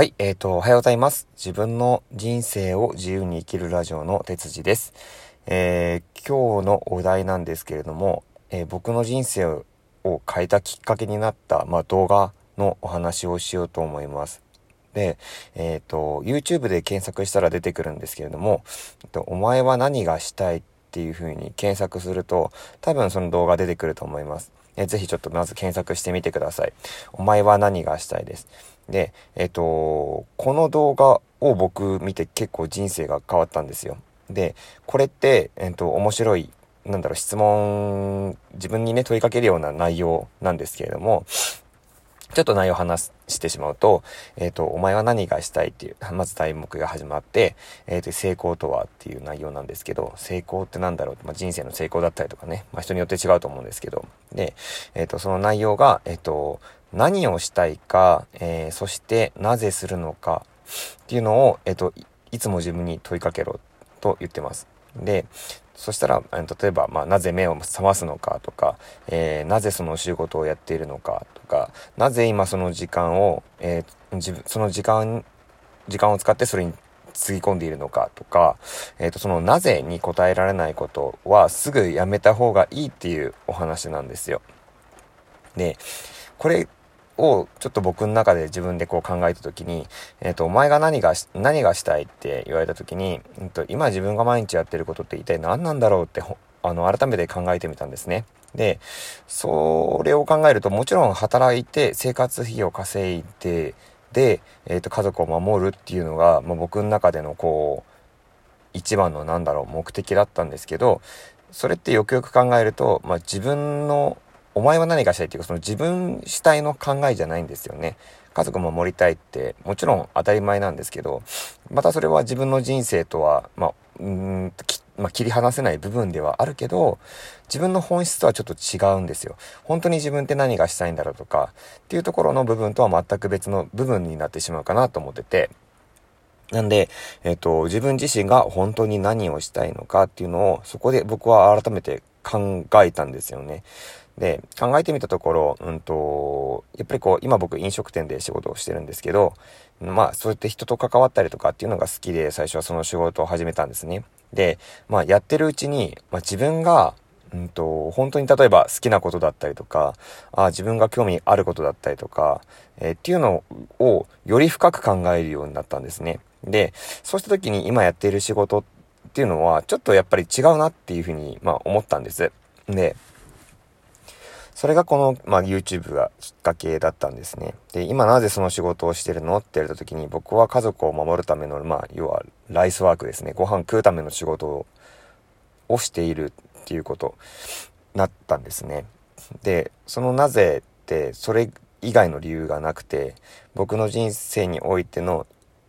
はい、えっ、ー、と、おはようございます。自分の人生を自由に生きるラジオの哲司です。えー、今日のお題なんですけれども、えー、僕の人生を変えたきっかけになった、まあ、動画のお話をしようと思います。で、えっ、と、YouTube で検索したら出てくるんですけれども、えっと、お前は何がしたいっていう風に検索すると、多分その動画出てくると思います。えー、ぜひちょっとまず検索してみてください。お前は何がしたいです？で、えっ、と、この動画を僕見て結構人生が変わったんですよ。で、これって、えっ、と、面白い、なんだろう、質問、自分にね、問いかけるような内容なんですけれども、ちょっと内容を話してしまうと、えっ、ー、と、お前は何がしたいっていう、まず題目が始まって、えっ、ー、と、成功とはっていう内容なんですけど、成功ってなんだろうまあ、人生の成功だったりとかね、まあ、人によって違うと思うんですけど、で、えっ、ー、と、その内容が、えっ、と、何をしたいか、え、そしてなぜするのかっていうのを、えっ、と、いつも自分に問いかけろと言ってます。で、そしたら、例えば、まあ、なぜ目を覚ますのかとか、えー、なぜその仕事をやっているのかとか、なぜ今その時間を、えー、自分、その時間、時間を使ってそれにつぎ込んでいるのかとか、えっ、ー、と、そのなぜに答えられないことはすぐやめた方がいいっていうお話なんですよ。で、これをちょっと僕の中で自分でこう考えた時に、えっ、ー、と、お前が何が何がしたいって言われた時に、えっと、今自分が毎日やってることって一体何なんだろうってあの、改めて考えてみたんですね。で、それを考えると、もちろん働いて生活費を稼いで、で、えっ、ー、と、家族を守るっていうのが、まあ、僕の中でのこう、一番のなんだろう、目的だったんですけど、それってよくよく考えると、まあ、自分のお前は何がしたいっていうか、その自分主体の考えじゃないんですよね。家族も守りたいって、もちろん当たり前なんですけど、またそれは自分の人生とは、まあ、うんまあ、切り離せない部分ではあるけど、自分の本質とはちょっと違うんですよ。本当に自分って何がしたいんだろうとか、っていうところの部分とは全く別の部分になってしまうかなと思ってて、なんで、えっ、と、自分自身が本当に何をしたいのかっていうのを、そこで僕は改めて考えたんですよね。で、考えてみたところ、うんと、やっぱりこう、今僕飲食店で仕事をしてるんですけど、まあ、そうやって人と関わったりとかっていうのが好きで、最初はその仕事を始めたんですね。で、まあ、やってるうちに、まあ、自分が、うんと、本当に例えば好きなことだったりとか、あ自分が興味あることだったりとか、えー、っていうのをより深く考えるようになったんですね。で、そうした時に今やっている仕事っていうのは、ちょっとやっぱり違うなっていうふうに、まあ、思ったんです。で、それがこの、まあ、YouTube がきっかけだったんですね。で、今なぜその仕事をしてるの？って言われた時に、僕は家族を守るための、まあ、要は、ライスワークですね。ご飯食うための仕事をしているっていうことなったんですね。で、そのなぜって、それ以外の理由がなくて、僕の人生においての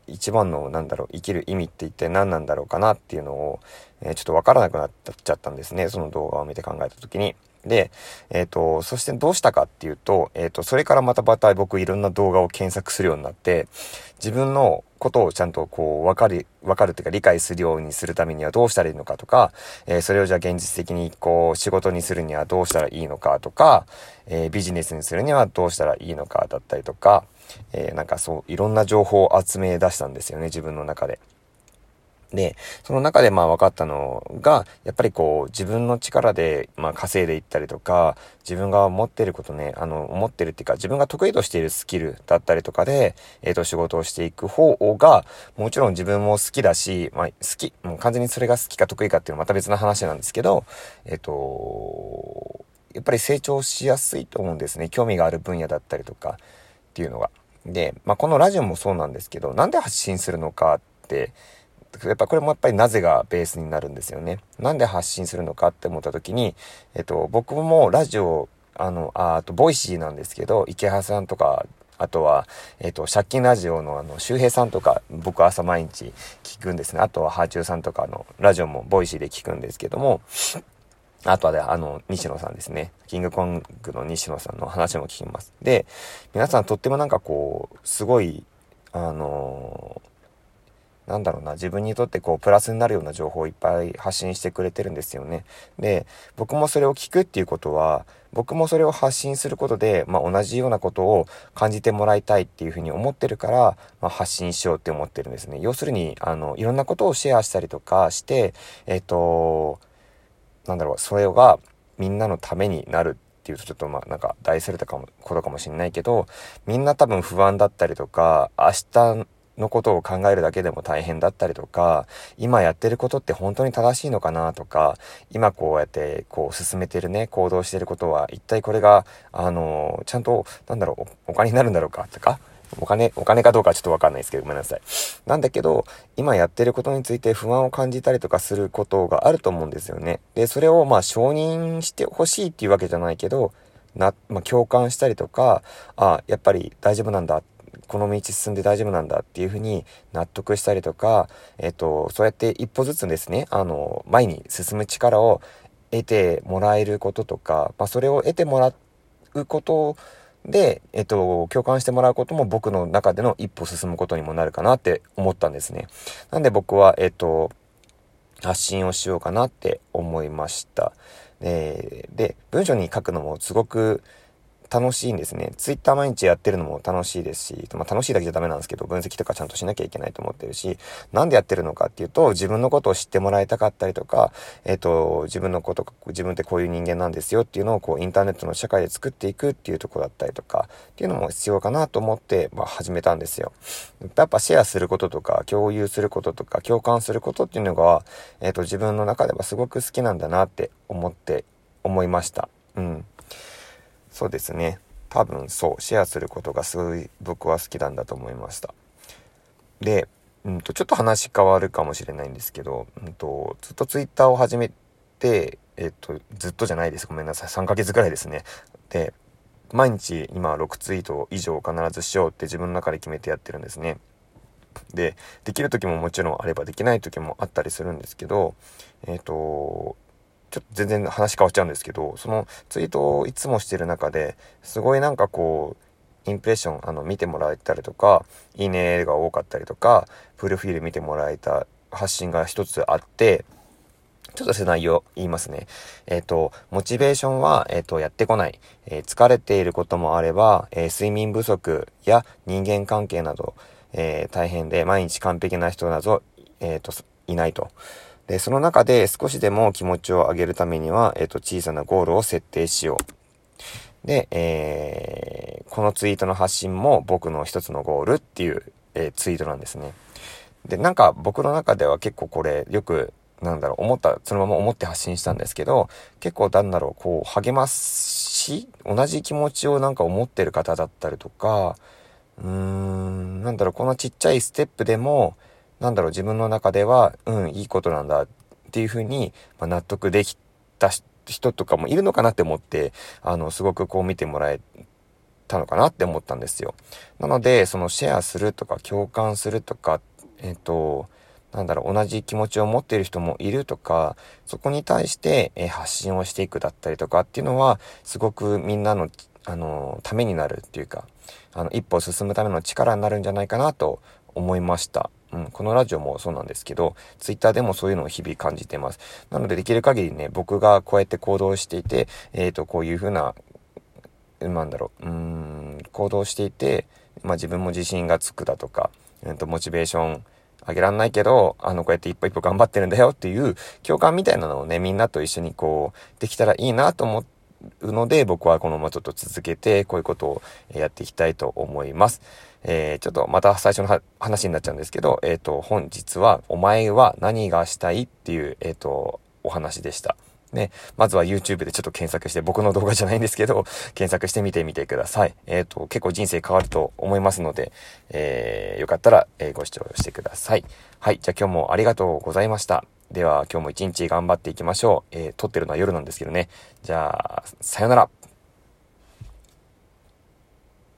一番の、なんだろう、生きる意味って一体何なんだろうかなっていうのを、えー、ちょっとわからなくなっちゃったんですね。その動画を見て考えた時に。で、えっ、ー、と、そしてどうしたかっていうと、えっ、ー、と、それからまたまた僕いろんな動画を検索するようになって、自分のことをちゃんとこう、わかる、わかるっていうか理解するようにするためにはどうしたらいいのかとか、えー、それをじゃあ現実的にこう、仕事にするにはどうしたらいいのかとか、えビジネスにするにはどうしたらいいのかだったりとか、えなんかそう、いろんな情報を集め出したんですよね、自分の中で。で、その中でまあ分かったのが、やっぱりこう自分の力でまあ稼いでいったりとか、自分が持ってることね、あの、思ってるっていうか、自分が得意としているスキルだったりとかで、えっ、ー、と仕事をしていく方が、もちろん自分も好きだし、まあ好き、もう完全にそれが好きか得意かっていうのはまた別の話なんですけど、えっ、ー、と、やっぱり成長しやすいと思うんですね。興味がある分野だったりとかっていうのが。で、まあこのラジオもそうなんですけど、なんで発信するのかって、やっぱこれもやっぱりなぜがベースになるんですよね。なんで発信するのかって思った時に、えっと、僕もラジオ、あの、ああと、 Voicy なんですけど、イケハヤさんとか、あとは、えっと、借金ラジオのあの、周平さんとか、僕朝毎日聞くんですね。あとは、はあちゅうさんとかの、ラジオも Voicy で聞くんですけども、あとはね、あの、西野さんですね。キングコングの西野さんの話も聞きます。で、皆さんとってもなんかこう、すごい、あのーなんだろうな、自分にとってこう、プラスになるような情報をいっぱい発信してくれてるんですよね。で、僕もそれを聞くっていうことは、僕もそれを発信することで、まあ、同じようなことを感じてもらいたいっていうふうに思ってるから、まあ、発信しようって思ってるんですね。要するに、あの、いろんなことをシェアしたりとかして、えっ、と、なんだろう、それがみんなのためになるっていうとちょっとまあなんか大それたかもことかもしんないけどみんな多分不安だったりとか明日のことを考えるだけでも大変だったりとか今やってることって本当に正しいのかなとか今こうやってこう進めてるね行動してることは一体これがあのちゃんとなんだろうお金になるんだろうかとかお金、お金かどうかちょっとわかんないですけど、ごめんなさい。なんだけど、今やってることについて不安を感じたりとかすることがあると思うんですよね。で、それをまあ承認してほしいっていうわけじゃないけど、な、まあ、共感したりとか、あ、やっぱり大丈夫なんだ。この道進んで大丈夫なんだっていうふうに納得したりとか、えっと、そうやって一歩ずつですね、あの、前に進む力を得てもらえることとか、まあ、それを得てもらうことで、えっと、共感してもらうことも僕の中での一歩進むことにもなるかなって思ったんですね。なんで僕は、えっと、発信をしようかなって思いました。えー、で、文章に書くのもすごく楽しいんですね。ツイッター毎日やってるのも楽しいですし、まあ楽しいだけじゃダメなんですけど、分析とかちゃんとしなきゃいけないと思ってるし、なんでやってるのかっていうと、自分のことを知ってもらいたかったりとか、えっ、ー、と、自分のこと、自分ってこういう人間なんですよっていうのをこうインターネットの社会で作っていくっていうとこだったりとか、っていうのも必要かなと思って、まあ始めたんですよ。やっぱシェアすることとか、共有することとか、共感することっていうのが、えっ、ー、と、自分の中ではすごく好きなんだなって思って、思いました。うん。そうですね。多分そう、シェアすることがすごい僕は好きなんだと思いました。で、うんと、ちょっと話変わるかもしれないんですけど、うんと、ずっと twitter を始めて、えっと、ずっとじゃないです。ごめんなさい。3ヶ月ぐらいですね。で、毎日今6ツイート以上必ずしようって自分の中で決めてやってるんですね。で、できる時ももちろんあればできない時もあったりするんですけど、えっ、と、ちょっと全然話変わっちゃうんですけど、そのツイートをいつもしてる中で、すごいなんかこう、インプレッション、あの、見てもらえたりとか、いいねが多かったりとか、プロフィール見てもらえた発信が一つあって、ちょっとそ内容言いますね。えっ、ー、と、モチベーションは、えっ、ー、と、やってこない。えー、疲れていることもあれば、え睡眠不足や人間関係など、え大変で毎日完璧な人など、えっ、と、いないと。で、その中で少しでも気持ちを上げるためには、えっ、と、小さなゴールを設定しよう。で、えー、このツイートの発信も僕の一つのゴールっていう、えー、ツイートなんですね。で、なんか僕の中では結構これよく、なんだろう、思った、そのまま思って発信したんですけど、結構なんだろう、こう、励まし、同じ気持ちをなんか思ってる方だったりとか、うーん、なんだろう、このちっちゃいステップでも、なんだろう、自分の中では、うん、いいことなんだっていうふうに、まあ、納得できた人とかもいるのかなって思って、あの、すごくこう見てもらえたのかなって思ったんですよ。なので、そのシェアするとか共感するとか、えっ、と、なんだろう、同じ気持ちを持っている人もいるとか、そこに対して、え発信をしていくだったりとかっていうのは、すごくみんなの、あの、ためになるっていうか、あの、一歩進むための力になるんじゃないかなと思いました。うん、このラジオもそうなんですけど、ツイッターでもそういうのを日々感じてます。なのでできる限りね、僕がこうやって行動していて、えっ、ー、と、こういう風な、なんだろう、うん、行動していて、まあ自分も自信がつくだとか、えっ、と、モチベーション上げらんないけど、あの、こうやって一歩一歩頑張ってるんだよっていう共感みたいなのをね、みんなと一緒にこう、できたらいいなと思うので、僕はこのままちょっと続けて、こういうことをやっていきたいと思います。えー、ちょっとまた最初の話になっちゃうんですけど、えっ、ー、と、本日は、お前は何がしたいっていう、えっ、ー、と、お話でした。ね、まずは YouTube でちょっと検索して、僕の動画じゃないんですけど、検索してみてみてください。えっ、と、結構人生変わると思いますので、えーよかったら、えご視聴してください。はい、じゃあ今日もありがとうございました。では今日も一日頑張っていきましょう。え撮ってるのは夜なんですけどね。じゃあ、さよなら。